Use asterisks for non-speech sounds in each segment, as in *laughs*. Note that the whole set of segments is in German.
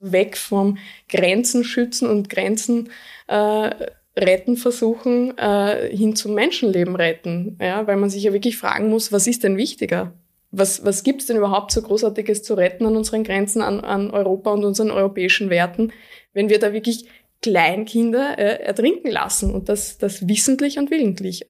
weg vom Grenzen schützen und Grenzen äh, retten versuchen, äh, hin zum Menschenleben retten. Ja, weil man sich ja wirklich fragen muss, was ist denn wichtiger? Was, was gibt's denn überhaupt so Großartiges zu retten an unseren Grenzen, an, an Europa und unseren europäischen Werten, wenn wir da wirklich Kleinkinder äh, ertrinken lassen und das, das wissentlich und willentlich.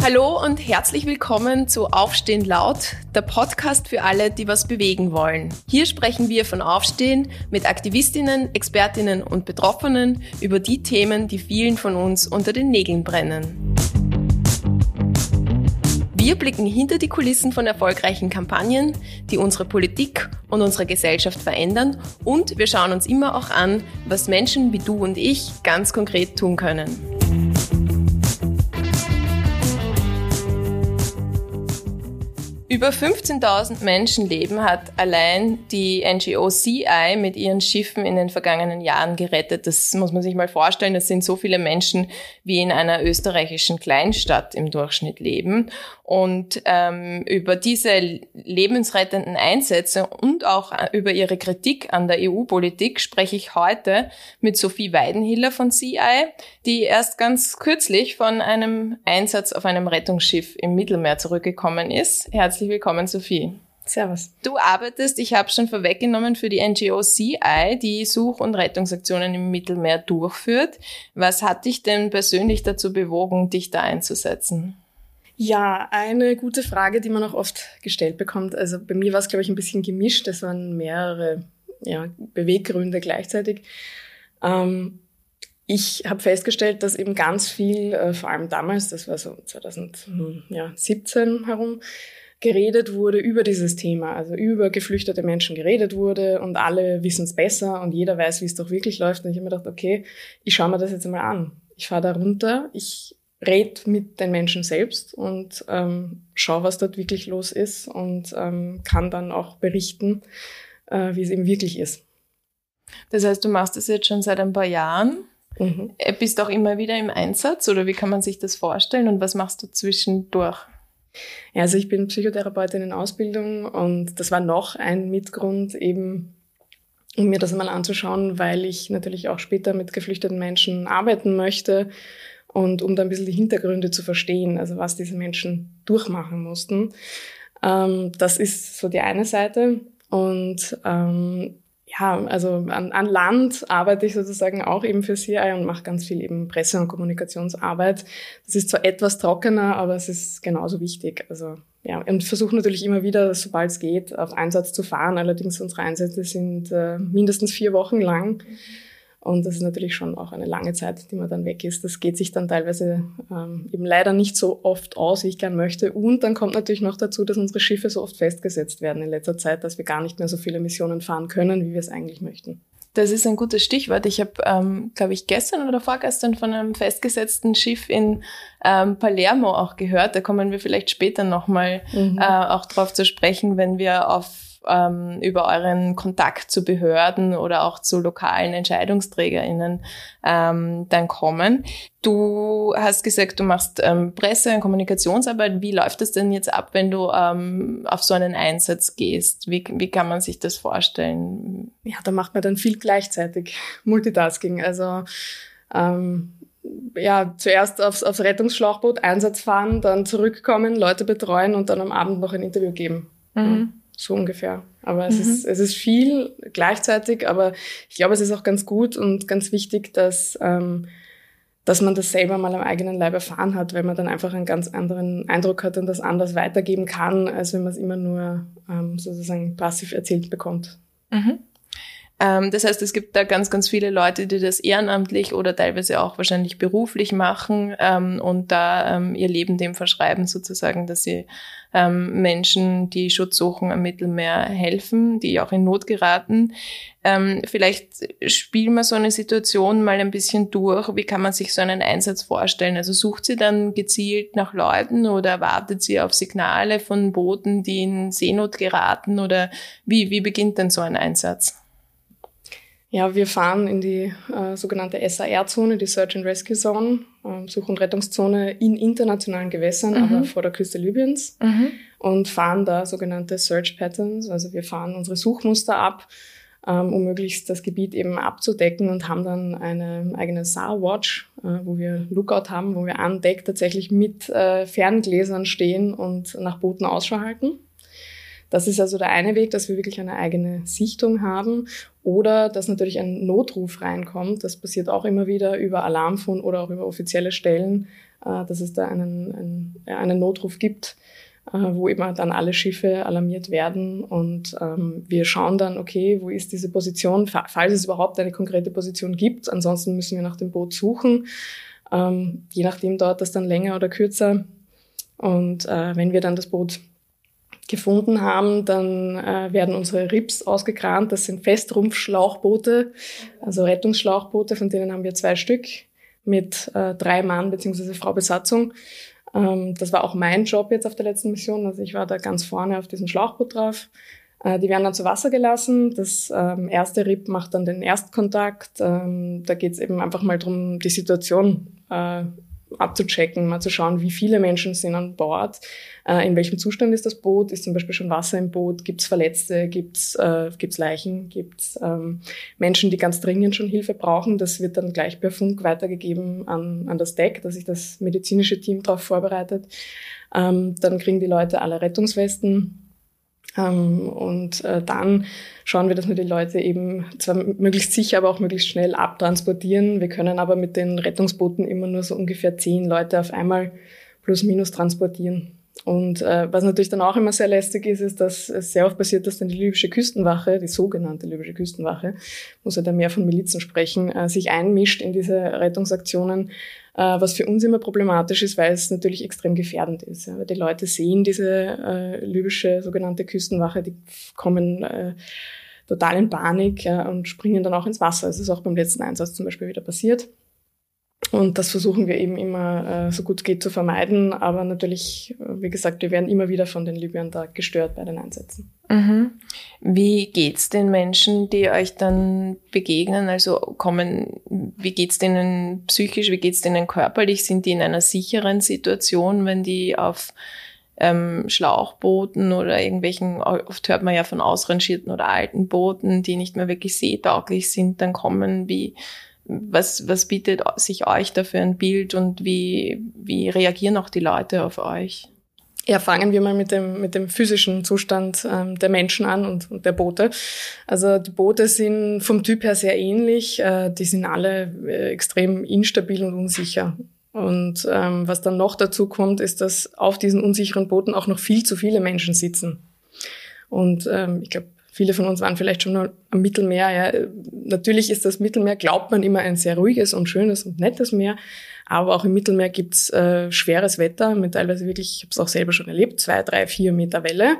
Hallo und herzlich willkommen zu Aufstehen laut, der Podcast für alle, die was bewegen wollen. Hier sprechen wir von Aufstehen mit Aktivistinnen, Expertinnen und Betroffenen über die Themen, die vielen von uns unter den Nägeln brennen. Wir blicken hinter die Kulissen von erfolgreichen Kampagnen, die unsere Politik und unsere Gesellschaft verändern und wir schauen uns immer auch an, was Menschen wie du und ich ganz konkret tun können. Über 15.000 Menschenleben hat allein die NGO CI mit ihren Schiffen in den vergangenen Jahren gerettet. Das muss man sich mal vorstellen. Das sind so viele Menschen, wie in einer österreichischen Kleinstadt im Durchschnitt leben. Und ähm, über diese lebensrettenden Einsätze und auch über ihre Kritik an der EU-Politik spreche ich heute mit Sophie Weidenhiller von CI, die erst ganz kürzlich von einem Einsatz auf einem Rettungsschiff im Mittelmeer zurückgekommen ist. Herzlich willkommen, Sophie. Servus. Du arbeitest, ich habe schon vorweggenommen, für die NGO CI, die Such- und Rettungsaktionen im Mittelmeer durchführt. Was hat dich denn persönlich dazu bewogen, dich da einzusetzen? Ja, eine gute Frage, die man auch oft gestellt bekommt. Also bei mir war es, glaube ich, ein bisschen gemischt. Es waren mehrere ja, Beweggründe gleichzeitig. Ähm, ich habe festgestellt, dass eben ganz viel, äh, vor allem damals, das war so 2017 herum, geredet wurde über dieses Thema, also über geflüchtete Menschen geredet wurde und alle wissen es besser und jeder weiß, wie es doch wirklich läuft. Und ich habe mir gedacht, okay, ich schaue mir das jetzt einmal an. Ich fahre da runter, ich red mit den Menschen selbst und ähm, schau, was dort wirklich los ist und ähm, kann dann auch berichten, äh, wie es eben wirklich ist. Das heißt, du machst das jetzt schon seit ein paar Jahren. Mhm. Äh, bist auch immer wieder im Einsatz oder wie kann man sich das vorstellen und was machst du zwischendurch? Also ich bin Psychotherapeutin in Ausbildung und das war noch ein Mitgrund eben, um mir das einmal anzuschauen, weil ich natürlich auch später mit geflüchteten Menschen arbeiten möchte und um da ein bisschen die Hintergründe zu verstehen, also was diese Menschen durchmachen mussten. Ähm, das ist so die eine Seite. Und ähm, ja, also an, an Land arbeite ich sozusagen auch eben für CI und mache ganz viel eben Presse- und Kommunikationsarbeit. Das ist zwar etwas trockener, aber es ist genauso wichtig. Also ja, und versuche natürlich immer wieder, sobald es geht, auf Einsatz zu fahren. Allerdings unsere Einsätze sind äh, mindestens vier Wochen lang. Und das ist natürlich schon auch eine lange Zeit, die man dann weg ist. Das geht sich dann teilweise ähm, eben leider nicht so oft aus, wie ich gern möchte. Und dann kommt natürlich noch dazu, dass unsere Schiffe so oft festgesetzt werden in letzter Zeit, dass wir gar nicht mehr so viele Missionen fahren können, wie wir es eigentlich möchten. Das ist ein gutes Stichwort. Ich habe, ähm, glaube ich, gestern oder vorgestern von einem festgesetzten Schiff in ähm, Palermo auch gehört. Da kommen wir vielleicht später nochmal mhm. äh, auch drauf zu sprechen, wenn wir auf ähm, über euren Kontakt zu Behörden oder auch zu lokalen EntscheidungsträgerInnen ähm, dann kommen. Du hast gesagt, du machst ähm, Presse- und Kommunikationsarbeit. Wie läuft das denn jetzt ab, wenn du ähm, auf so einen Einsatz gehst? Wie, wie kann man sich das vorstellen? Ja, da macht man dann viel gleichzeitig. *laughs* Multitasking. Also ähm, ja, zuerst aufs, aufs Rettungsschlauchboot Einsatz fahren, dann zurückkommen, Leute betreuen und dann am Abend noch ein Interview geben. Mhm. So ungefähr. Aber es, mhm. ist, es ist viel gleichzeitig, aber ich glaube, es ist auch ganz gut und ganz wichtig, dass, ähm, dass man das selber mal am eigenen Leib erfahren hat, weil man dann einfach einen ganz anderen Eindruck hat und das anders weitergeben kann, als wenn man es immer nur ähm, sozusagen passiv erzählt bekommt. Mhm. Ähm, das heißt, es gibt da ganz, ganz viele Leute, die das ehrenamtlich oder teilweise auch wahrscheinlich beruflich machen ähm, und da ähm, ihr Leben dem verschreiben, sozusagen, dass sie ähm, Menschen, die Schutz suchen am Mittelmeer, helfen, die auch in Not geraten. Ähm, vielleicht spielen wir so eine Situation mal ein bisschen durch. Wie kann man sich so einen Einsatz vorstellen? Also sucht sie dann gezielt nach Leuten oder wartet sie auf Signale von Booten, die in Seenot geraten oder wie, wie beginnt denn so ein Einsatz? Ja, wir fahren in die äh, sogenannte SAR-Zone, die Search and Rescue Zone, äh, Such- und Rettungszone in internationalen Gewässern, mhm. aber vor der Küste Libyens mhm. und fahren da sogenannte Search Patterns. Also wir fahren unsere Suchmuster ab, ähm, um möglichst das Gebiet eben abzudecken und haben dann eine eigene SAR-Watch, äh, wo wir Lookout haben, wo wir an Deck tatsächlich mit äh, Ferngläsern stehen und nach Booten Ausschau halten. Das ist also der eine Weg, dass wir wirklich eine eigene Sichtung haben oder dass natürlich ein Notruf reinkommt. Das passiert auch immer wieder über Alarmphone oder auch über offizielle Stellen, äh, dass es da einen, einen, einen Notruf gibt, äh, wo eben dann alle Schiffe alarmiert werden und ähm, wir schauen dann, okay, wo ist diese Position, falls es überhaupt eine konkrete Position gibt. Ansonsten müssen wir nach dem Boot suchen. Ähm, je nachdem dauert das dann länger oder kürzer. Und äh, wenn wir dann das Boot gefunden haben, dann äh, werden unsere RIPs ausgekrant. Das sind Festrumpfschlauchboote, also Rettungsschlauchboote, von denen haben wir zwei Stück mit äh, drei Mann bzw. Frau Besatzung. Ähm, das war auch mein Job jetzt auf der letzten Mission. Also ich war da ganz vorne auf diesem Schlauchboot drauf. Äh, die werden dann zu Wasser gelassen. Das ähm, erste RIP macht dann den Erstkontakt. Ähm, da geht es eben einfach mal drum, die Situation äh, abzuchecken, mal zu schauen, wie viele Menschen sind an Bord, äh, in welchem Zustand ist das Boot, ist zum Beispiel schon Wasser im Boot, gibt es Verletzte, gibt es äh, gibt's Leichen, gibt es ähm, Menschen, die ganz dringend schon Hilfe brauchen. Das wird dann gleich per Funk weitergegeben an, an das Deck, dass sich das medizinische Team darauf vorbereitet. Ähm, dann kriegen die Leute alle Rettungswesten und äh, dann schauen wir, dass wir die Leute eben zwar möglichst sicher, aber auch möglichst schnell abtransportieren. Wir können aber mit den Rettungsbooten immer nur so ungefähr zehn Leute auf einmal plus minus transportieren. Und äh, was natürlich dann auch immer sehr lästig ist, ist, dass es sehr oft passiert, dass dann die libysche Küstenwache, die sogenannte libysche Küstenwache, muss ja da mehr von Milizen sprechen, äh, sich einmischt in diese Rettungsaktionen äh, was für uns immer problematisch ist, weil es natürlich extrem gefährdend ist. Ja. Die Leute sehen diese äh, libysche sogenannte Küstenwache, die kommen äh, total in Panik ja, und springen dann auch ins Wasser. Es ist auch beim letzten Einsatz zum Beispiel wieder passiert. Und das versuchen wir eben immer äh, so gut es geht zu vermeiden. Aber natürlich, äh, wie gesagt, wir werden immer wieder von den Libyern da gestört bei den Einsätzen. Mhm. Wie geht's den Menschen, die euch dann begegnen? Also kommen, wie geht's denen psychisch, wie geht's denen körperlich? Sind die in einer sicheren Situation, wenn die auf ähm, Schlauchbooten oder irgendwelchen, oft hört man ja von ausrangierten oder alten Booten, die nicht mehr wirklich seetauglich sind, dann kommen, wie was, was bietet sich euch da für ein Bild und wie, wie reagieren auch die Leute auf euch? Ja, fangen wir mal mit dem, mit dem physischen Zustand ähm, der Menschen an und, und der Boote. Also die Boote sind vom Typ her sehr ähnlich. Äh, die sind alle äh, extrem instabil und unsicher. Und ähm, was dann noch dazu kommt, ist, dass auf diesen unsicheren Booten auch noch viel zu viele Menschen sitzen. Und ähm, ich glaube, Viele von uns waren vielleicht schon am Mittelmeer. Ja. Natürlich ist das Mittelmeer, glaubt man immer, ein sehr ruhiges und schönes und nettes Meer. Aber auch im Mittelmeer gibt's äh, schweres Wetter mit teilweise wirklich, ich habe es auch selber schon erlebt, zwei, drei, vier Meter Welle.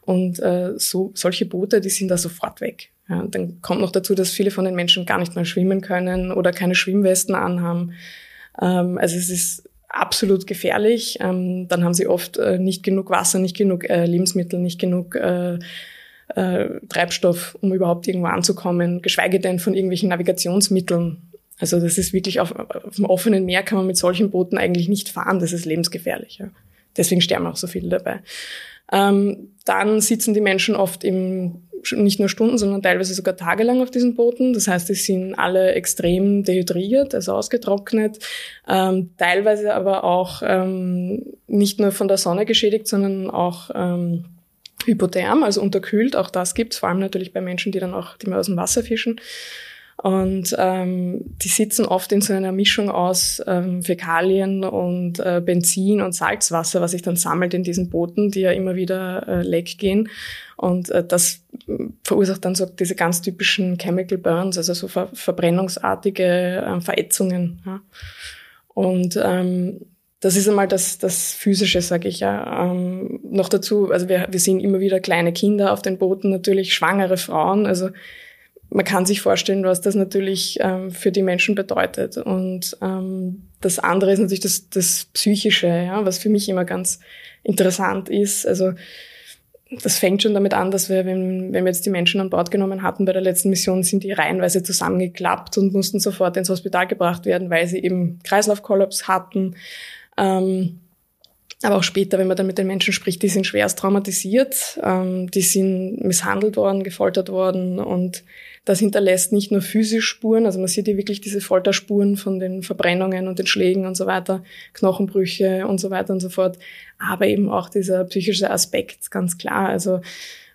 Und äh, so solche Boote, die sind da sofort weg. Ja, dann kommt noch dazu, dass viele von den Menschen gar nicht mehr schwimmen können oder keine Schwimmwesten anhaben. Ähm, also es ist absolut gefährlich. Ähm, dann haben sie oft äh, nicht genug Wasser, nicht genug äh, Lebensmittel, nicht genug äh, äh, Treibstoff, um überhaupt irgendwo anzukommen, geschweige denn von irgendwelchen Navigationsmitteln. Also das ist wirklich auf, auf dem offenen Meer kann man mit solchen Booten eigentlich nicht fahren, das ist lebensgefährlich. Ja. Deswegen sterben auch so viele dabei. Ähm, dann sitzen die Menschen oft im, nicht nur Stunden, sondern teilweise sogar tagelang auf diesen Booten. Das heißt, die sind alle extrem dehydriert, also ausgetrocknet, ähm, teilweise aber auch ähm, nicht nur von der Sonne geschädigt, sondern auch ähm, hypotherm, also unterkühlt. Auch das gibt's vor allem natürlich bei Menschen, die dann auch die aus dem Wasser fischen. Und ähm, die sitzen oft in so einer Mischung aus ähm, Fäkalien und äh, Benzin und Salzwasser, was sich dann sammelt in diesen Booten, die ja immer wieder äh, leck gehen. Und äh, das verursacht dann so diese ganz typischen Chemical Burns, also so ver verbrennungsartige äh, Verätzungen. Ja. Und ähm, das ist einmal das, das Physische, sage ich ja. Ähm, noch dazu, also wir, wir sehen immer wieder kleine Kinder auf den Booten, natürlich schwangere Frauen. Also man kann sich vorstellen, was das natürlich ähm, für die Menschen bedeutet. Und ähm, das andere ist natürlich das, das Psychische, ja, was für mich immer ganz interessant ist. Also das fängt schon damit an, dass wir, wenn, wenn wir jetzt die Menschen an Bord genommen hatten bei der letzten Mission, sind die reihenweise zusammengeklappt und mussten sofort ins Hospital gebracht werden, weil sie eben Kreislaufkollaps hatten. Ähm, aber auch später, wenn man dann mit den Menschen spricht, die sind schwerst traumatisiert, ähm, die sind misshandelt worden, gefoltert worden und das hinterlässt nicht nur physisch Spuren, also man sieht hier wirklich diese Folterspuren von den Verbrennungen und den Schlägen und so weiter, Knochenbrüche und so weiter und so fort, aber eben auch dieser psychische Aspekt, ganz klar. Also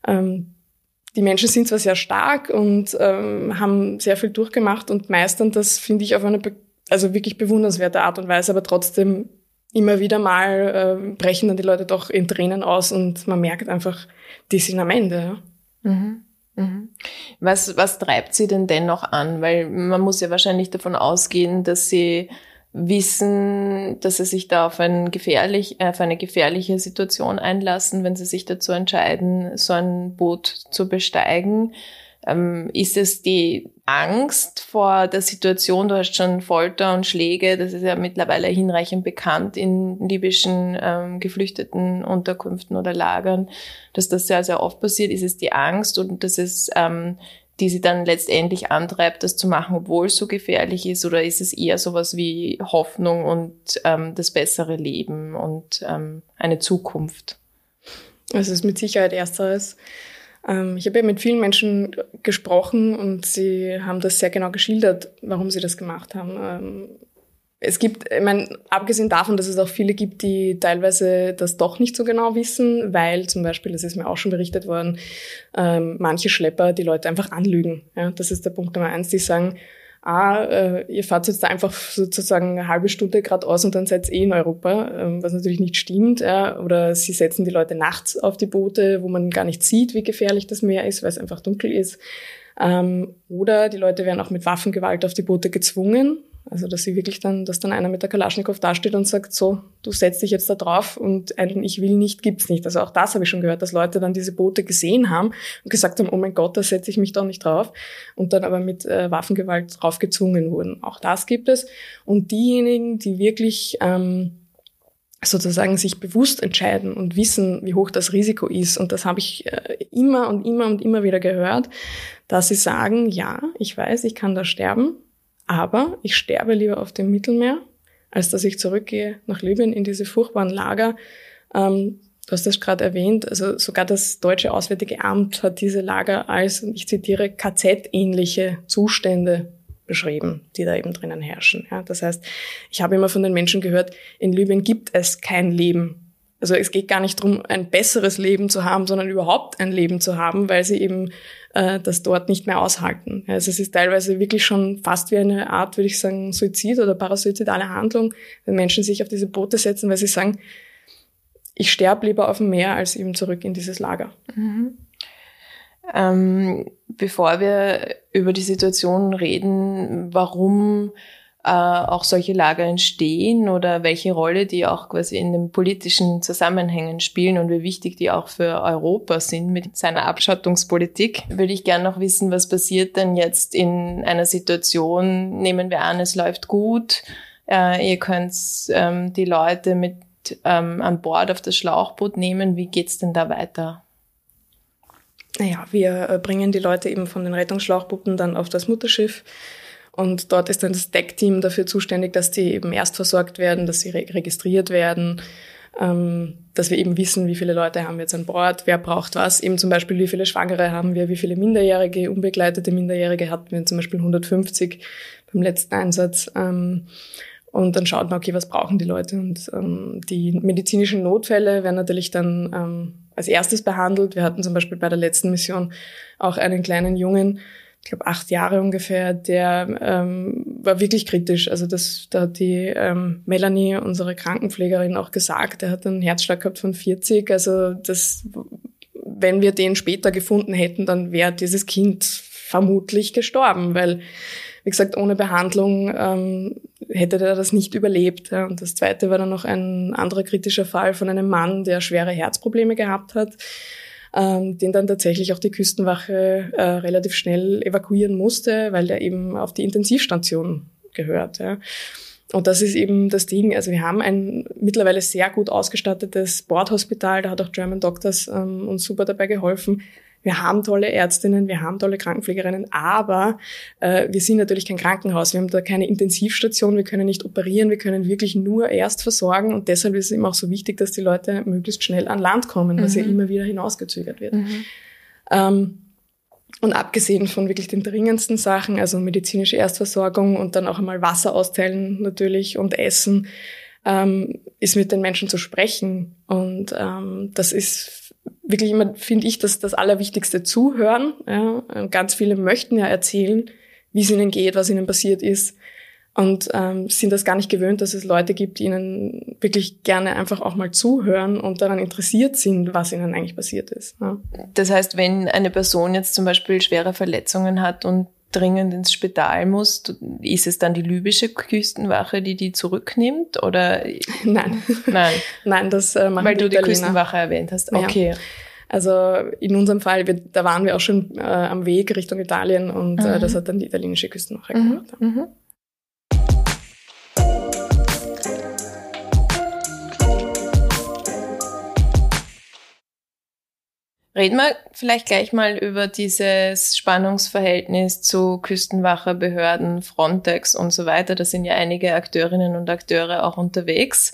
ähm, die Menschen sind zwar sehr stark und ähm, haben sehr viel durchgemacht und meistern das, finde ich, auf eine also wirklich bewundernswerte Art und Weise, aber trotzdem immer wieder mal äh, brechen dann die Leute doch in Tränen aus und man merkt einfach, die sind am Ende. Ja. Mhm. Mhm. Was, was treibt sie denn dennoch an? Weil man muss ja wahrscheinlich davon ausgehen, dass sie wissen, dass sie sich da auf, ein gefährlich, auf eine gefährliche Situation einlassen, wenn sie sich dazu entscheiden, so ein Boot zu besteigen. Ähm, ist es die Angst vor der Situation? Du hast schon Folter und Schläge, das ist ja mittlerweile hinreichend bekannt in libyschen ähm, geflüchteten Unterkünften oder Lagern, dass das sehr, sehr oft passiert. Ist es die Angst und dass es ähm, die sie dann letztendlich antreibt, das zu machen, obwohl es so gefährlich ist? Oder ist es eher sowas wie Hoffnung und ähm, das bessere Leben und ähm, eine Zukunft? Es ist mit Sicherheit ersteres. Ähm, ich habe ja mit vielen Menschen gesprochen und sie haben das sehr genau geschildert, warum sie das gemacht haben. Ähm, es gibt, ich meine, abgesehen davon, dass es auch viele gibt, die teilweise das doch nicht so genau wissen, weil zum Beispiel, das ist mir auch schon berichtet worden, ähm, manche Schlepper die Leute einfach anlügen. Ja, das ist der Punkt Nummer eins. Die sagen, ah, äh, ihr fahrt jetzt einfach sozusagen eine halbe Stunde gerade aus und dann seid ihr eh in Europa, ähm, was natürlich nicht stimmt. Ja. Oder sie setzen die Leute nachts auf die Boote, wo man gar nicht sieht, wie gefährlich das Meer ist, weil es einfach dunkel ist. Ähm, oder die Leute werden auch mit Waffengewalt auf die Boote gezwungen. Also, dass sie wirklich dann, dass dann einer mit der Kalaschnikow dasteht und sagt, so, du setzt dich jetzt da drauf und ein Ich will nicht gibt's nicht. Also auch das habe ich schon gehört, dass Leute dann diese Boote gesehen haben und gesagt haben, oh mein Gott, da setze ich mich doch nicht drauf und dann aber mit äh, Waffengewalt drauf gezwungen wurden. Auch das gibt es. Und diejenigen, die wirklich ähm, sozusagen sich bewusst entscheiden und wissen, wie hoch das Risiko ist. Und das habe ich äh, immer und immer und immer wieder gehört, dass sie sagen, ja, ich weiß, ich kann da sterben, aber ich sterbe lieber auf dem Mittelmeer, als dass ich zurückgehe nach Libyen in diese furchtbaren Lager. Ähm, du hast das gerade erwähnt, also sogar das deutsche Auswärtige Amt hat diese Lager als, ich zitiere, KZ-ähnliche Zustände beschrieben, die da eben drinnen herrschen. Ja, das heißt, ich habe immer von den Menschen gehört, in Libyen gibt es kein Leben. Also es geht gar nicht darum, ein besseres Leben zu haben, sondern überhaupt ein Leben zu haben, weil sie eben äh, das dort nicht mehr aushalten. Also es ist teilweise wirklich schon fast wie eine Art, würde ich sagen, Suizid oder parasuizidale Handlung, wenn Menschen sich auf diese Boote setzen, weil sie sagen, ich sterbe lieber auf dem Meer als eben zurück in dieses Lager. Mhm. Ähm, bevor wir über die Situation reden, warum äh, auch solche Lager entstehen oder welche Rolle die auch quasi in den politischen Zusammenhängen spielen und wie wichtig die auch für Europa sind mit seiner Abschottungspolitik, würde ich gerne noch wissen, was passiert denn jetzt in einer Situation, nehmen wir an, es läuft gut, äh, ihr könnt ähm, die Leute mit ähm, an Bord auf das Schlauchboot nehmen, wie geht's denn da weiter? Naja, wir äh, bringen die Leute eben von den Rettungsschlauchbooten dann auf das Mutterschiff und dort ist dann das Deckteam dafür zuständig, dass die eben erst versorgt werden, dass sie re registriert werden, ähm, dass wir eben wissen, wie viele Leute haben wir jetzt an Bord, wer braucht was. Eben zum Beispiel, wie viele Schwangere haben wir, wie viele Minderjährige, unbegleitete Minderjährige hatten wir zum Beispiel 150 beim letzten Einsatz. Ähm, und dann schaut man, okay, was brauchen die Leute? Und ähm, die medizinischen Notfälle werden natürlich dann ähm, als erstes behandelt. Wir hatten zum Beispiel bei der letzten Mission auch einen kleinen Jungen, ich glaube acht Jahre ungefähr, der ähm, war wirklich kritisch. Also das, da hat die ähm, Melanie, unsere Krankenpflegerin, auch gesagt, er hat einen Herzschlag gehabt von 40. Also das, wenn wir den später gefunden hätten, dann wäre dieses Kind vermutlich gestorben, weil wie gesagt, ohne Behandlung ähm, hätte er das nicht überlebt. Ja. Und das zweite war dann noch ein anderer kritischer Fall von einem Mann, der schwere Herzprobleme gehabt hat ähm, den dann tatsächlich auch die Küstenwache äh, relativ schnell evakuieren musste, weil der eben auf die Intensivstation gehört. Ja. und das ist eben das Ding. Also wir haben ein mittlerweile sehr gut ausgestattetes Bordhospital. Da hat auch German Doctors ähm, uns super dabei geholfen. Wir haben tolle Ärztinnen, wir haben tolle Krankenpflegerinnen, aber äh, wir sind natürlich kein Krankenhaus. Wir haben da keine Intensivstation, wir können nicht operieren, wir können wirklich nur erst versorgen und deshalb ist es eben auch so wichtig, dass die Leute möglichst schnell an Land kommen, was mhm. ja immer wieder hinausgezögert wird. Mhm. Ähm, und abgesehen von wirklich den dringendsten Sachen, also medizinische Erstversorgung und dann auch einmal Wasser austeilen natürlich und Essen, ähm, ist mit den Menschen zu sprechen. Und ähm, das ist wirklich immer, finde ich, das, das Allerwichtigste zuhören. Ja. Ganz viele möchten ja erzählen, wie es ihnen geht, was ihnen passiert ist und ähm, sind das gar nicht gewöhnt, dass es Leute gibt, die ihnen wirklich gerne einfach auch mal zuhören und daran interessiert sind, was ihnen eigentlich passiert ist. Ja. Das heißt, wenn eine Person jetzt zum Beispiel schwere Verletzungen hat und dringend ins Spital muss, ist es dann die libysche Küstenwache, die die zurücknimmt oder? Nein, nein, *laughs* nein, das äh, machen weil du die Italiener. Küstenwache erwähnt hast. Okay. Ja. Also in unserem Fall, wir, da waren wir auch schon äh, am Weg Richtung Italien und äh, mhm. äh, das hat dann die italienische Küstenwache mhm. gemacht. Mhm. Reden wir vielleicht gleich mal über dieses Spannungsverhältnis zu Küstenwache, Behörden, Frontex und so weiter. Da sind ja einige Akteurinnen und Akteure auch unterwegs.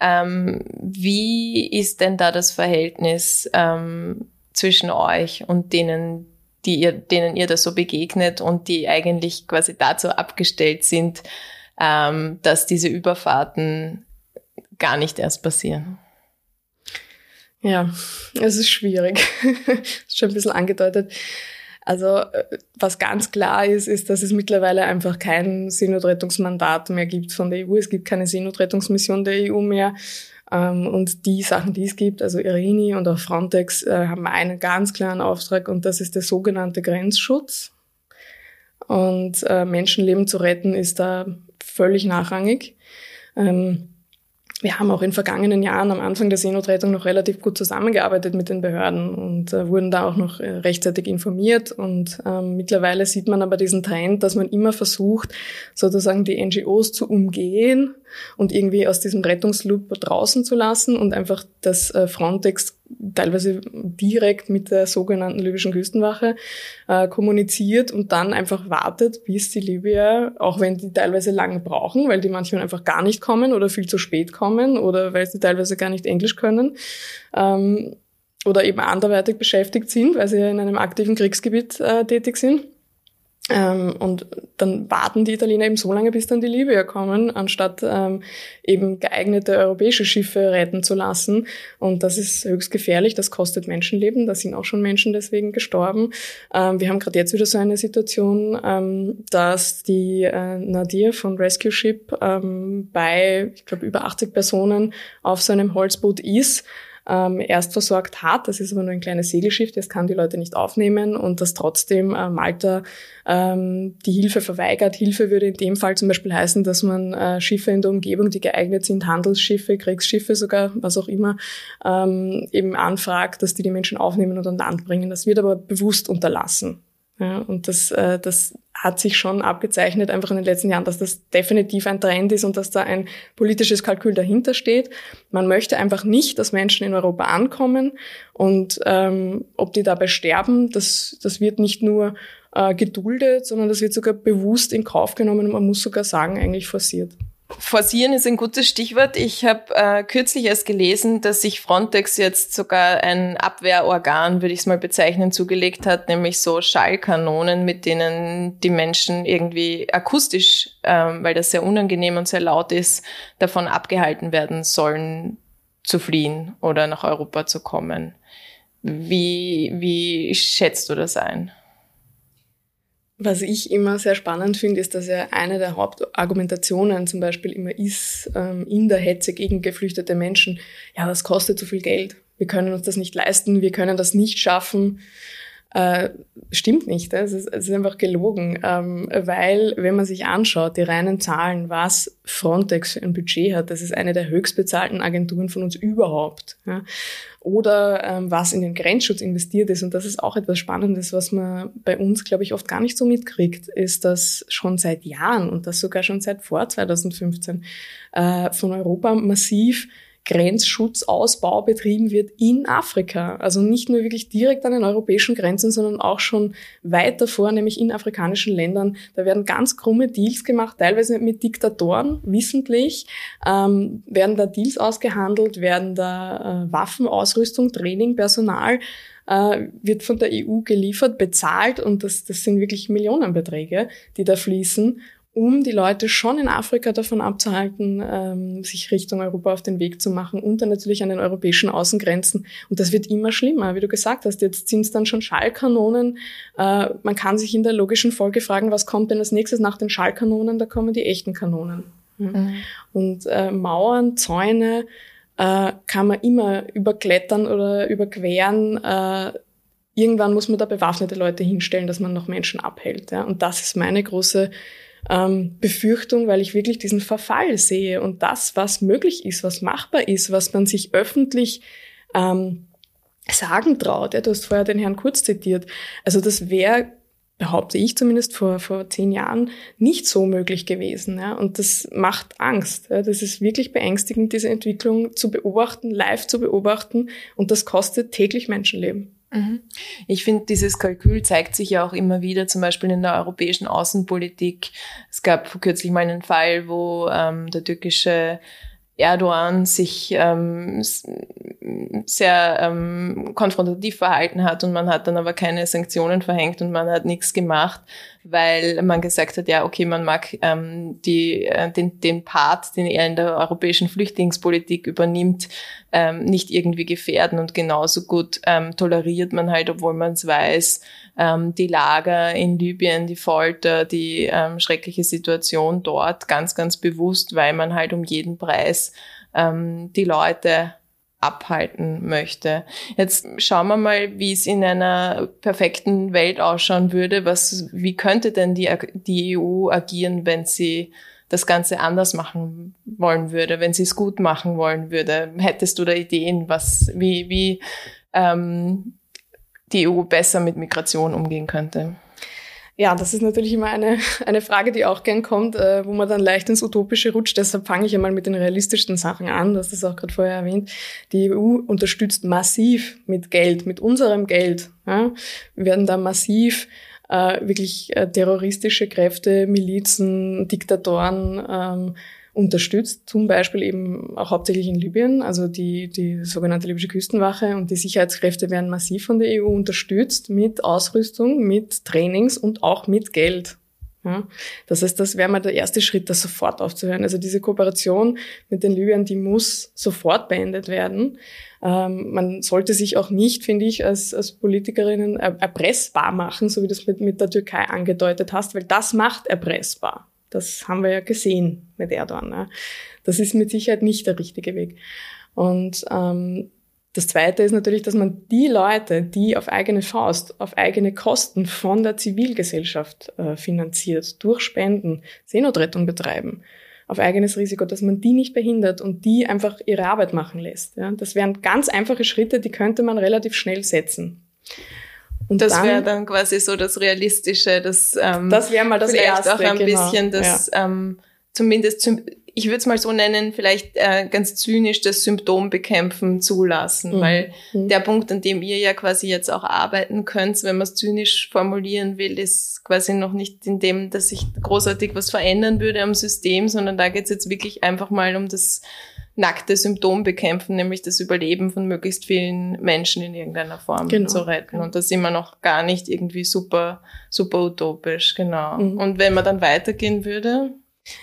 Ähm, wie ist denn da das Verhältnis ähm, zwischen euch und denen, die ihr, denen ihr da so begegnet und die eigentlich quasi dazu abgestellt sind, ähm, dass diese Überfahrten gar nicht erst passieren? Ja, es ist schwierig. *laughs* ist schon ein bisschen angedeutet. Also äh, was ganz klar ist, ist, dass es mittlerweile einfach kein Seenotrettungsmandat mehr gibt von der EU. Es gibt keine Seenotrettungsmission der EU mehr. Ähm, und die Sachen, die es gibt, also Irini und auch Frontex, äh, haben einen ganz klaren Auftrag und das ist der sogenannte Grenzschutz. Und äh, Menschenleben zu retten ist da völlig nachrangig. Ähm, wir haben auch in vergangenen Jahren am Anfang der Seenotrettung noch relativ gut zusammengearbeitet mit den Behörden und äh, wurden da auch noch äh, rechtzeitig informiert. Und ähm, mittlerweile sieht man aber diesen Trend, dass man immer versucht, sozusagen die NGOs zu umgehen und irgendwie aus diesem Rettungsloop draußen zu lassen und einfach das äh, Frontex teilweise direkt mit der sogenannten libyschen Küstenwache äh, kommuniziert und dann einfach wartet, bis die Libyer, auch wenn die teilweise lange brauchen, weil die manchmal einfach gar nicht kommen oder viel zu spät kommen oder weil sie teilweise gar nicht Englisch können, ähm, oder eben anderweitig beschäftigt sind, weil sie ja in einem aktiven Kriegsgebiet äh, tätig sind, ähm, und dann warten die Italiener eben so lange, bis dann die Libyer kommen, anstatt ähm, eben geeignete europäische Schiffe retten zu lassen. Und das ist höchst gefährlich, das kostet Menschenleben, da sind auch schon Menschen deswegen gestorben. Ähm, wir haben gerade jetzt wieder so eine Situation, ähm, dass die äh, Nadir von Rescue Ship ähm, bei, ich glaube, über 80 Personen auf so einem Holzboot ist ähm, erst versorgt hat. Das ist aber nur ein kleines Segelschiff, das kann die Leute nicht aufnehmen und dass trotzdem äh, Malta ähm, die Hilfe verweigert. Hilfe würde in dem Fall zum Beispiel heißen, dass man äh, Schiffe in der Umgebung, die geeignet sind, Handelsschiffe, Kriegsschiffe sogar, was auch immer, ähm, eben anfragt, dass die die Menschen aufnehmen und an Land bringen. Das wird aber bewusst unterlassen. Ja, und das, äh, das hat sich schon abgezeichnet, einfach in den letzten Jahren, dass das definitiv ein Trend ist und dass da ein politisches Kalkül dahinter steht. Man möchte einfach nicht, dass Menschen in Europa ankommen und ähm, ob die dabei sterben, das, das wird nicht nur äh, geduldet, sondern das wird sogar bewusst in Kauf genommen und man muss sogar sagen, eigentlich forciert. Forcieren ist ein gutes Stichwort. Ich habe äh, kürzlich erst gelesen, dass sich Frontex jetzt sogar ein Abwehrorgan, würde ich es mal bezeichnen, zugelegt hat, nämlich so Schallkanonen, mit denen die Menschen irgendwie akustisch, ähm, weil das sehr unangenehm und sehr laut ist, davon abgehalten werden sollen, zu fliehen oder nach Europa zu kommen. Wie, wie schätzt du das ein? Was ich immer sehr spannend finde, ist, dass ja eine der Hauptargumentationen zum Beispiel immer ist, ähm, in der Hetze gegen geflüchtete Menschen, ja, das kostet zu viel Geld. Wir können uns das nicht leisten, wir können das nicht schaffen. Äh, stimmt nicht, es ist, es ist einfach gelogen, ähm, weil wenn man sich anschaut, die reinen Zahlen, was Frontex für ein Budget hat, das ist eine der höchstbezahlten Agenturen von uns überhaupt. Ja? Oder ähm, was in den Grenzschutz investiert ist, und das ist auch etwas Spannendes, was man bei uns, glaube ich, oft gar nicht so mitkriegt, ist, dass schon seit Jahren und das sogar schon seit vor 2015 äh, von Europa massiv Grenzschutzausbau betrieben wird in Afrika. Also nicht nur wirklich direkt an den europäischen Grenzen, sondern auch schon weit davor, nämlich in afrikanischen Ländern. Da werden ganz krumme Deals gemacht, teilweise mit Diktatoren, wissentlich, ähm, werden da Deals ausgehandelt, werden da äh, Waffen, Ausrüstung, Training, Personal äh, wird von der EU geliefert, bezahlt und das, das sind wirklich Millionenbeträge, die da fließen um die Leute schon in Afrika davon abzuhalten, ähm, sich Richtung Europa auf den Weg zu machen und dann natürlich an den europäischen Außengrenzen. Und das wird immer schlimmer, wie du gesagt hast. Jetzt sind es dann schon Schallkanonen. Äh, man kann sich in der logischen Folge fragen, was kommt denn als nächstes nach den Schallkanonen? Da kommen die echten Kanonen. Mhm. Und äh, Mauern, Zäune äh, kann man immer überklettern oder überqueren. Äh, irgendwann muss man da bewaffnete Leute hinstellen, dass man noch Menschen abhält. Ja? Und das ist meine große ähm, Befürchtung, weil ich wirklich diesen Verfall sehe und das, was möglich ist, was machbar ist, was man sich öffentlich ähm, sagen traut. Ja, du hast vorher den Herrn Kurz zitiert. Also das wäre behaupte ich zumindest vor, vor zehn Jahren, nicht so möglich gewesen. Ja? Und das macht Angst. Ja? Das ist wirklich beängstigend, diese Entwicklung zu beobachten, live zu beobachten. Und das kostet täglich Menschenleben. Mhm. Ich finde, dieses Kalkül zeigt sich ja auch immer wieder, zum Beispiel in der europäischen Außenpolitik. Es gab kürzlich mal einen Fall, wo ähm, der türkische Erdogan sich ähm, sehr ähm, konfrontativ verhalten hat und man hat dann aber keine Sanktionen verhängt und man hat nichts gemacht, weil man gesagt hat, ja, okay, man mag ähm, die, äh, den, den Part, den er in der europäischen Flüchtlingspolitik übernimmt, ähm, nicht irgendwie gefährden und genauso gut ähm, toleriert man halt, obwohl man es weiß, ähm, die Lager in Libyen, die Folter, die ähm, schreckliche Situation dort ganz, ganz bewusst, weil man halt um jeden Preis ähm, die Leute abhalten möchte. Jetzt schauen wir mal, wie es in einer perfekten Welt ausschauen würde. Was, wie könnte denn die, die EU agieren, wenn sie das Ganze anders machen wollen würde, wenn sie es gut machen wollen würde? Hättest du da Ideen, was, wie, wie ähm, die EU besser mit Migration umgehen könnte? Ja, das ist natürlich immer eine, *laughs* eine Frage, die auch gern kommt, äh, wo man dann leicht ins Utopische rutscht. Deshalb fange ich einmal mit den realistischsten Sachen an. Du hast das auch gerade vorher erwähnt. Die EU unterstützt massiv mit Geld, mit unserem Geld. Ja? Wir werden da massiv äh, wirklich äh, terroristische Kräfte, Milizen, Diktatoren ähm, unterstützt, zum Beispiel eben auch hauptsächlich in Libyen. Also die, die sogenannte libysche Küstenwache und die Sicherheitskräfte werden massiv von der EU unterstützt mit Ausrüstung, mit Trainings und auch mit Geld. Ja, das heißt, das wäre mal der erste Schritt, das sofort aufzuhören. Also diese Kooperation mit den Libyern, die muss sofort beendet werden. Ähm, man sollte sich auch nicht, finde ich, als, als Politikerinnen erpressbar machen, so wie du das mit, mit der Türkei angedeutet hast, weil das macht erpressbar. Das haben wir ja gesehen mit Erdogan. Ne? Das ist mit Sicherheit nicht der richtige Weg. Und ähm, das Zweite ist natürlich, dass man die Leute, die auf eigene Faust, auf eigene Kosten von der Zivilgesellschaft äh, finanziert, durch Spenden Seenotrettung betreiben, auf eigenes Risiko, dass man die nicht behindert und die einfach ihre Arbeit machen lässt. Ja? Das wären ganz einfache Schritte, die könnte man relativ schnell setzen. Und das wäre dann quasi so das Realistische, das, ähm, das wäre mal das vielleicht Erste, auch ein genau. bisschen das, ja. ähm, zumindest, ich würde es mal so nennen, vielleicht äh, ganz zynisch das Symptom bekämpfen zulassen, mhm. weil mhm. der Punkt, an dem ihr ja quasi jetzt auch arbeiten könnt, wenn man es zynisch formulieren will, ist quasi noch nicht in dem, dass sich großartig was verändern würde am System, sondern da geht es jetzt wirklich einfach mal um das nackte Symptom bekämpfen, nämlich das Überleben von möglichst vielen Menschen in irgendeiner Form genau. zu retten. Und da sind wir noch gar nicht irgendwie super, super utopisch, genau. Mhm. Und wenn man dann weitergehen würde?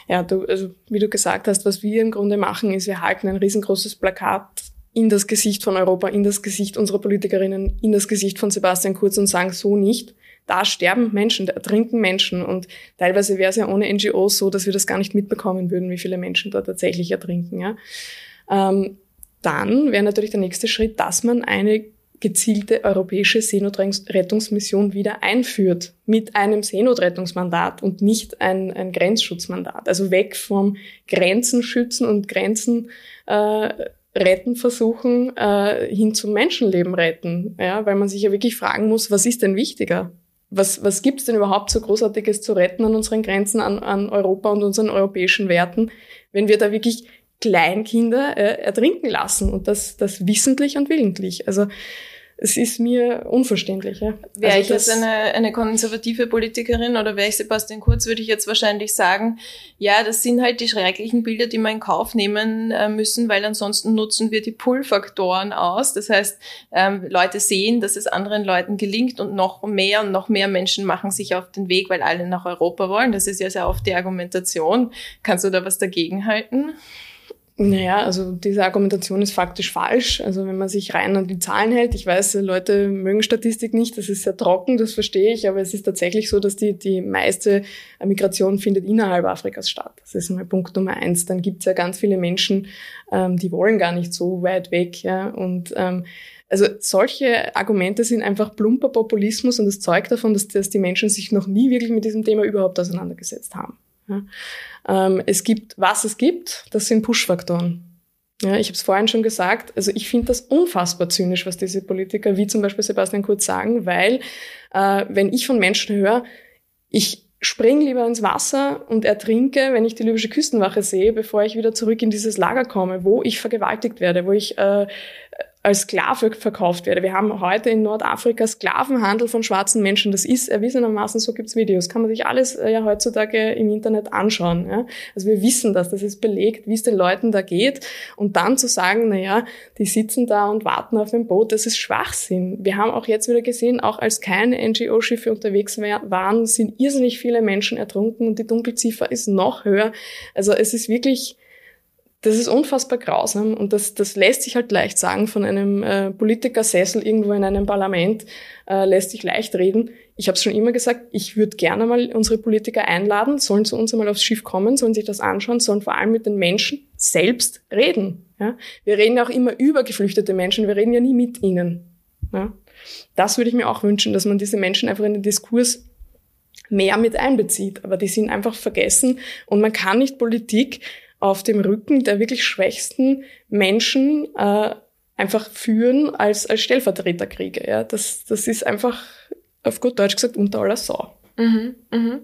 Ja, du, also wie du gesagt hast, was wir im Grunde machen, ist, wir halten ein riesengroßes Plakat in das Gesicht von Europa, in das Gesicht unserer Politikerinnen, in das Gesicht von Sebastian Kurz und sagen so nicht da sterben Menschen, da ertrinken Menschen und teilweise wäre es ja ohne NGOs so, dass wir das gar nicht mitbekommen würden, wie viele Menschen da tatsächlich ertrinken. Ja. Ähm, dann wäre natürlich der nächste Schritt, dass man eine gezielte europäische Seenotrettungsmission wieder einführt mit einem Seenotrettungsmandat und nicht ein, ein Grenzschutzmandat. Also weg vom Grenzen schützen und Grenzen äh, retten versuchen äh, hin zum Menschenleben retten. Ja, weil man sich ja wirklich fragen muss, was ist denn wichtiger? Was, was gibt's denn überhaupt so Großartiges zu retten an unseren Grenzen, an, an Europa und unseren europäischen Werten, wenn wir da wirklich Kleinkinder äh, ertrinken lassen und das, das wissentlich und willentlich. Also es ist mir unverständlich. Ja. Wäre also ich jetzt eine, eine konservative Politikerin oder wäre ich Sebastian Kurz, würde ich jetzt wahrscheinlich sagen, ja, das sind halt die schrecklichen Bilder, die wir in Kauf nehmen äh, müssen, weil ansonsten nutzen wir die Pull-Faktoren aus. Das heißt, ähm, Leute sehen, dass es anderen Leuten gelingt und noch mehr und noch mehr Menschen machen sich auf den Weg, weil alle nach Europa wollen. Das ist ja sehr oft die Argumentation. Kannst du da was dagegen halten? Naja, also diese Argumentation ist faktisch falsch. Also wenn man sich rein an die Zahlen hält, ich weiß, Leute mögen Statistik nicht, das ist sehr trocken, das verstehe ich, aber es ist tatsächlich so, dass die, die meiste Migration findet innerhalb Afrikas statt. Das ist mal Punkt Nummer eins. Dann gibt es ja ganz viele Menschen, ähm, die wollen gar nicht so weit weg. Ja? Und ähm, also solche Argumente sind einfach plumper Populismus und das zeugt davon, dass, dass die Menschen sich noch nie wirklich mit diesem Thema überhaupt auseinandergesetzt haben. Ja. Ähm, es gibt, was es gibt, das sind Push-Faktoren. Ja, ich habe es vorhin schon gesagt, also ich finde das unfassbar zynisch, was diese Politiker wie zum Beispiel Sebastian Kurz sagen, weil äh, wenn ich von Menschen höre, ich spring lieber ins Wasser und ertrinke, wenn ich die libysche Küstenwache sehe, bevor ich wieder zurück in dieses Lager komme, wo ich vergewaltigt werde, wo ich äh, als Sklave verkauft werde. Wir haben heute in Nordafrika Sklavenhandel von schwarzen Menschen. Das ist erwiesenermaßen, so gibt's Videos, kann man sich alles äh, ja heutzutage im Internet anschauen. Ja? Also wir wissen das, das ist belegt, wie es den Leuten da geht. Und dann zu sagen, na ja, die sitzen da und warten auf ein Boot, das ist Schwachsinn. Wir haben auch jetzt wieder gesehen, auch als keine NGO-Schiffe unterwegs waren, sind irrsinnig viele Menschen ertrunken und die Dunkelziffer ist noch höher. Also es ist wirklich das ist unfassbar grausam und das, das lässt sich halt leicht sagen von einem äh, Politikersessel irgendwo in einem Parlament, äh, lässt sich leicht reden. Ich habe es schon immer gesagt, ich würde gerne mal unsere Politiker einladen, sollen zu uns einmal aufs Schiff kommen, sollen sich das anschauen, sollen vor allem mit den Menschen selbst reden. Ja? Wir reden ja auch immer über geflüchtete Menschen, wir reden ja nie mit ihnen. Ja? Das würde ich mir auch wünschen, dass man diese Menschen einfach in den Diskurs mehr mit einbezieht. Aber die sind einfach vergessen und man kann nicht Politik auf dem Rücken der wirklich schwächsten Menschen äh, einfach führen als, als Stellvertreterkriege. Ja? Das, das ist einfach, auf gut Deutsch gesagt, unter aller Sau. Mhm, mhm.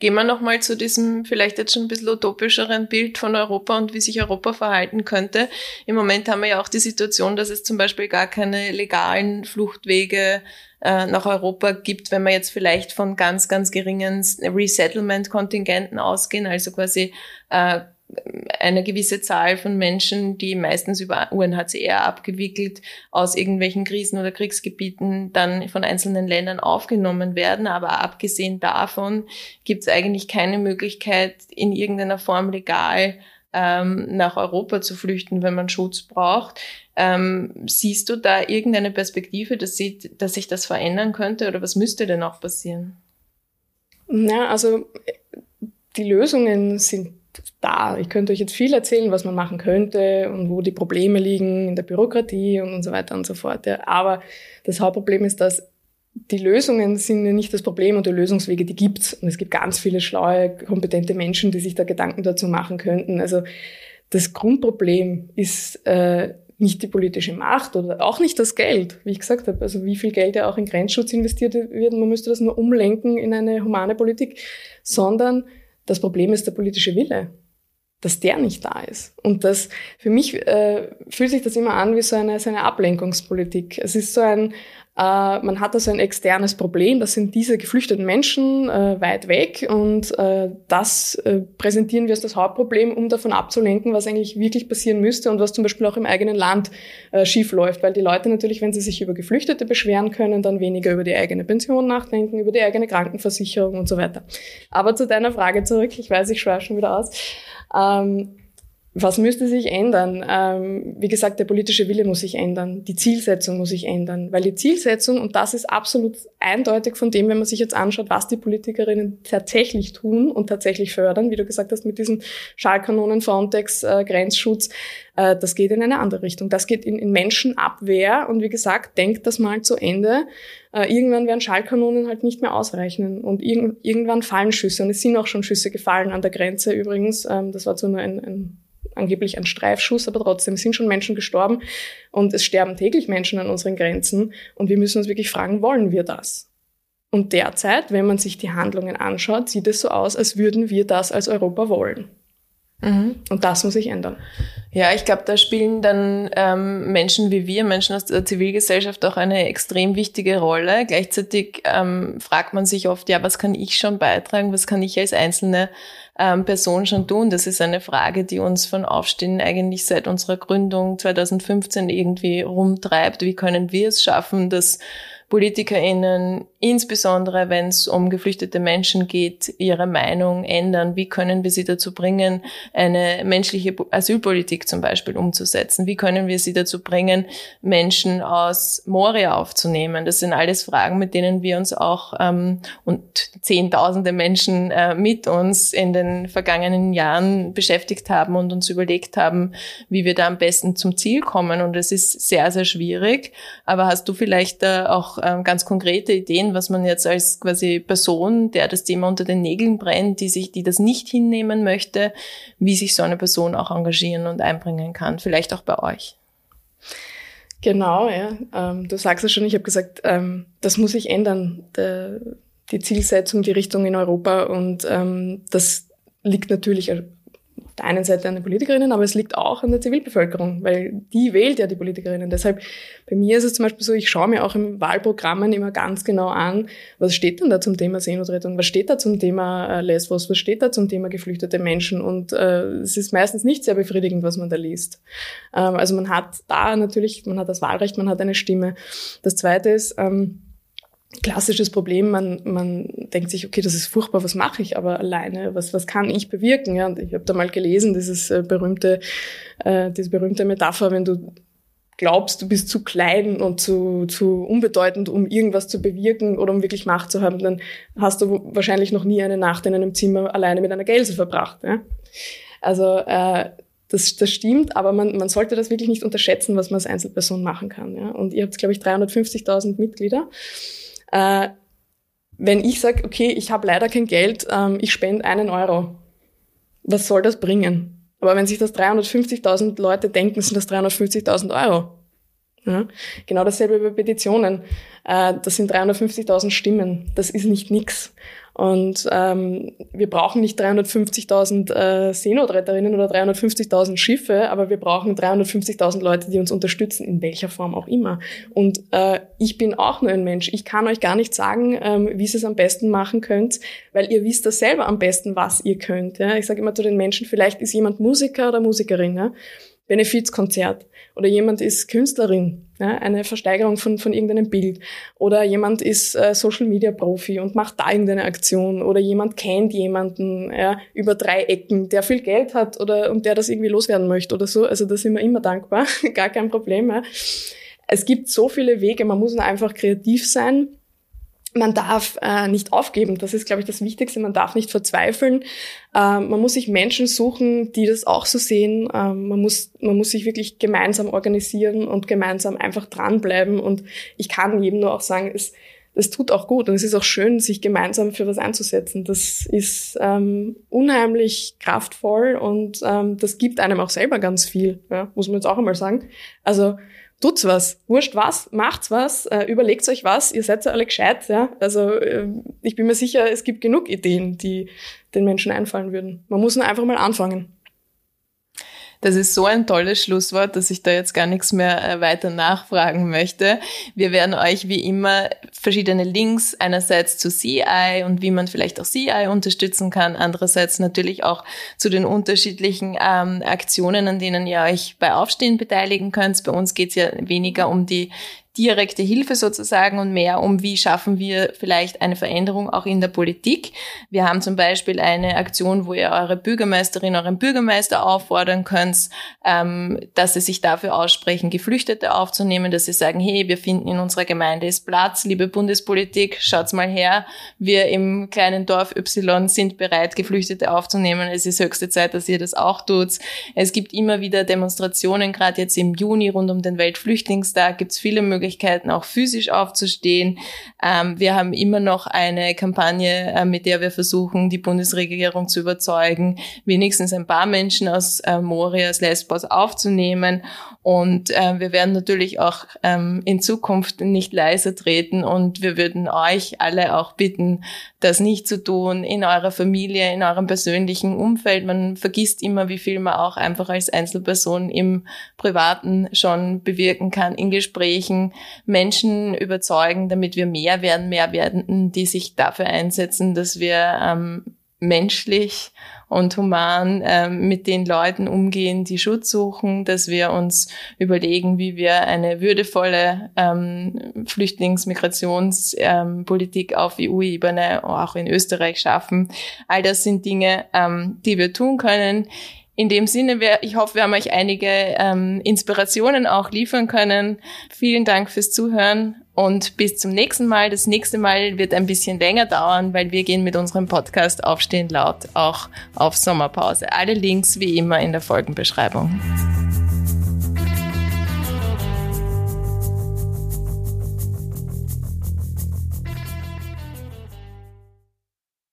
Gehen wir nochmal zu diesem vielleicht jetzt schon ein bisschen utopischeren Bild von Europa und wie sich Europa verhalten könnte. Im Moment haben wir ja auch die Situation, dass es zum Beispiel gar keine legalen Fluchtwege äh, nach Europa gibt, wenn wir jetzt vielleicht von ganz, ganz geringen Resettlement-Kontingenten ausgehen, also quasi äh, eine gewisse Zahl von Menschen, die meistens über UNHCR abgewickelt aus irgendwelchen Krisen- oder Kriegsgebieten dann von einzelnen Ländern aufgenommen werden. Aber abgesehen davon gibt es eigentlich keine Möglichkeit, in irgendeiner Form legal ähm, nach Europa zu flüchten, wenn man Schutz braucht. Ähm, siehst du da irgendeine Perspektive, dass, sie, dass sich das verändern könnte oder was müsste denn auch passieren? Na, also die Lösungen sind da. Ich könnte euch jetzt viel erzählen, was man machen könnte und wo die Probleme liegen in der Bürokratie und, und so weiter und so fort. Ja. Aber das Hauptproblem ist, dass die Lösungen sind ja nicht das Problem und die Lösungswege, die gibt's. Und es gibt ganz viele schlaue, kompetente Menschen, die sich da Gedanken dazu machen könnten. Also das Grundproblem ist äh, nicht die politische Macht oder auch nicht das Geld, wie ich gesagt habe. Also wie viel Geld ja auch in Grenzschutz investiert wird, man müsste das nur umlenken in eine humane Politik, sondern das Problem ist der politische Wille, dass der nicht da ist. Und das, für mich äh, fühlt sich das immer an wie so eine, so eine Ablenkungspolitik. Es ist so ein, man hat da so ein externes Problem, das sind diese geflüchteten Menschen äh, weit weg und äh, das äh, präsentieren wir als das Hauptproblem, um davon abzulenken, was eigentlich wirklich passieren müsste und was zum Beispiel auch im eigenen Land äh, schief läuft, weil die Leute natürlich, wenn sie sich über Geflüchtete beschweren können, dann weniger über die eigene Pension nachdenken, über die eigene Krankenversicherung und so weiter. Aber zu deiner Frage zurück, ich weiß, ich schweife schon wieder aus. Ähm, Was müsste sich ändern? Ähm, wie gesagt, der politische Wille muss sich ändern, die Zielsetzung muss sich ändern, weil die Zielsetzung, und das ist absolut eindeutig von dem, wenn man sich jetzt anschaut, was die Politikerinnen tatsächlich tun und tatsächlich fördern, wie du gesagt hast, mit diesen Schallkanonen, Frontex, äh, Grenzschutz, äh, das geht in eine andere Richtung. Das geht in, in Menschenabwehr und wie gesagt, denkt das mal zu Ende. Äh, irgendwann werden Schallkanonen halt nicht mehr ausreichen und irg irgendwann fallen Schüsse und es sind auch schon Schüsse gefallen an der Grenze übrigens. Ähm, das war zwar nur ein, ein angeblich ein Streifschuss, aber trotzdem sind schon Menschen gestorben und es sterben täglich Menschen an unseren Grenzen und wir müssen uns wirklich fragen, wollen wir das? Und derzeit, wenn man sich die Handlungen anschaut, sieht es so aus, als würden wir das als Europa wollen. Mhm. Und das muss sich ändern. Ja, ich glaube, da spielen dann ähm, Menschen wie wir, Menschen aus der Zivilgesellschaft auch eine extrem wichtige Rolle. Gleichzeitig ähm, fragt man sich oft, ja, was kann ich schon beitragen, was kann ich als einzelne ähm, Person schon tun? Das ist eine Frage, die uns von Aufstehen eigentlich seit unserer Gründung 2015 irgendwie rumtreibt. Wie können wir es schaffen, dass PolitikerInnen, insbesondere wenn es um geflüchtete Menschen geht, ihre Meinung ändern? Wie können wir sie dazu bringen, eine menschliche Asylpolitik zum Beispiel umzusetzen? Wie können wir sie dazu bringen, Menschen aus Moria aufzunehmen? Das sind alles Fragen, mit denen wir uns auch ähm, und zehntausende Menschen äh, mit uns in den vergangenen Jahren beschäftigt haben und uns überlegt haben, wie wir da am besten zum Ziel kommen. Und es ist sehr, sehr schwierig. Aber hast du vielleicht äh, auch ähm, ganz konkrete Ideen, was man jetzt als quasi Person, der das Thema unter den Nägeln brennt, die sich, die das nicht hinnehmen möchte, wie sich so eine Person auch engagieren und einbringen kann, vielleicht auch bei euch. Genau, ja. Ähm, du sagst es schon, ich habe gesagt, ähm, das muss sich ändern, der, die Zielsetzung, die Richtung in Europa und ähm, das liegt natürlich der einen Seite an den Politikerinnen, aber es liegt auch an der Zivilbevölkerung, weil die wählt ja die Politikerinnen. Deshalb, bei mir ist es zum Beispiel so, ich schaue mir auch im Wahlprogrammen immer ganz genau an, was steht denn da zum Thema Seenotrettung, was steht da zum Thema äh, Lesbos, was steht da zum Thema geflüchtete Menschen und äh, es ist meistens nicht sehr befriedigend, was man da liest. Ähm, also man hat da natürlich, man hat das Wahlrecht, man hat eine Stimme. Das Zweite ist, ähm, klassisches Problem, man, man denkt sich, okay, das ist furchtbar, was mache ich aber alleine, was, was kann ich bewirken? Ja, und ich habe da mal gelesen, dieses äh, berühmte, äh, diese berühmte Metapher, wenn du glaubst, du bist zu klein und zu, zu unbedeutend, um irgendwas zu bewirken oder um wirklich Macht zu haben, dann hast du wahrscheinlich noch nie eine Nacht in einem Zimmer alleine mit einer Gelse verbracht. Ja? Also äh, das, das stimmt, aber man, man sollte das wirklich nicht unterschätzen, was man als Einzelperson machen kann. Ja? Und ihr habt, glaube ich, 350.000 Mitglieder. Äh, wenn ich sage, okay, ich habe leider kein Geld, ähm, ich spende einen Euro, was soll das bringen? Aber wenn sich das 350.000 Leute denken, sind das 350.000 Euro. Ja? Genau dasselbe bei Petitionen. Äh, das sind 350.000 Stimmen. Das ist nicht nix. Und ähm, wir brauchen nicht 350.000 äh, Seenotretterinnen oder 350.000 Schiffe, aber wir brauchen 350.000 Leute, die uns unterstützen, in welcher Form auch immer. Und äh, ich bin auch nur ein Mensch. Ich kann euch gar nicht sagen, ähm, wie ihr es am besten machen könnt, weil ihr wisst das selber am besten, was ihr könnt. Ja? Ich sage immer zu den Menschen, vielleicht ist jemand Musiker oder Musikerin. Ja? Benefizkonzert oder jemand ist Künstlerin, ja, eine Versteigerung von, von irgendeinem Bild oder jemand ist äh, Social Media Profi und macht da irgendeine Aktion oder jemand kennt jemanden ja, über drei Ecken, der viel Geld hat oder und der das irgendwie loswerden möchte oder so. Also da sind wir immer dankbar, *laughs* gar kein Problem. Ja. Es gibt so viele Wege, man muss einfach kreativ sein man darf äh, nicht aufgeben. Das ist, glaube ich, das Wichtigste. Man darf nicht verzweifeln. Äh, man muss sich Menschen suchen, die das auch so sehen. Äh, man, muss, man muss sich wirklich gemeinsam organisieren und gemeinsam einfach dranbleiben. Und ich kann jedem nur auch sagen, es, es tut auch gut und es ist auch schön, sich gemeinsam für was einzusetzen. Das ist ähm, unheimlich kraftvoll und ähm, das gibt einem auch selber ganz viel, ja, muss man jetzt auch einmal sagen. Also tut's was, wurscht was, macht's was, äh, überlegt euch was, ihr seid ja alle gescheit, ja. Also äh, ich bin mir sicher, es gibt genug Ideen, die den Menschen einfallen würden. Man muss nur einfach mal anfangen. Das ist so ein tolles Schlusswort, dass ich da jetzt gar nichts mehr äh, weiter nachfragen möchte. Wir werden euch wie immer verschiedene Links einerseits zu CI und wie man vielleicht auch CI unterstützen kann, andererseits natürlich auch zu den unterschiedlichen ähm, Aktionen, an denen ihr euch bei Aufstehen beteiligen könnt. Bei uns geht es ja weniger um die direkte Hilfe sozusagen und mehr um, wie schaffen wir vielleicht eine Veränderung auch in der Politik. Wir haben zum Beispiel eine Aktion, wo ihr eure Bürgermeisterin, euren Bürgermeister auffordern könnt, ähm, dass sie sich dafür aussprechen, Geflüchtete aufzunehmen, dass sie sagen, hey, wir finden in unserer Gemeinde ist Platz, liebe Bundespolitik, schaut's mal her, wir im kleinen Dorf Y sind bereit, Geflüchtete aufzunehmen. Es ist höchste Zeit, dass ihr das auch tut. Es gibt immer wieder Demonstrationen, gerade jetzt im Juni rund um den Weltflüchtlingstag gibt es viele Möglichkeiten, auch physisch aufzustehen. Ähm, wir haben immer noch eine Kampagne, äh, mit der wir versuchen, die Bundesregierung zu überzeugen, wenigstens ein paar Menschen aus äh, Moria, aus Lesbos aufzunehmen. Und äh, wir werden natürlich auch ähm, in Zukunft nicht leiser treten und wir würden euch alle auch bitten, das nicht zu tun in eurer Familie, in eurem persönlichen Umfeld. Man vergisst immer, wie viel man auch einfach als Einzelperson im Privaten schon bewirken kann, in Gesprächen Menschen überzeugen, damit wir mehr werden, mehr werden, die sich dafür einsetzen, dass wir ähm, menschlich und human ähm, mit den Leuten umgehen, die Schutz suchen, dass wir uns überlegen, wie wir eine würdevolle ähm, Flüchtlingsmigrationspolitik ähm, auf EU-Ebene auch in Österreich schaffen. All das sind Dinge, ähm, die wir tun können. In dem Sinne, ich hoffe, wir haben euch einige ähm, Inspirationen auch liefern können. Vielen Dank fürs Zuhören und bis zum nächsten Mal. Das nächste Mal wird ein bisschen länger dauern, weil wir gehen mit unserem Podcast Aufstehen laut auch auf Sommerpause. Alle Links wie immer in der Folgenbeschreibung.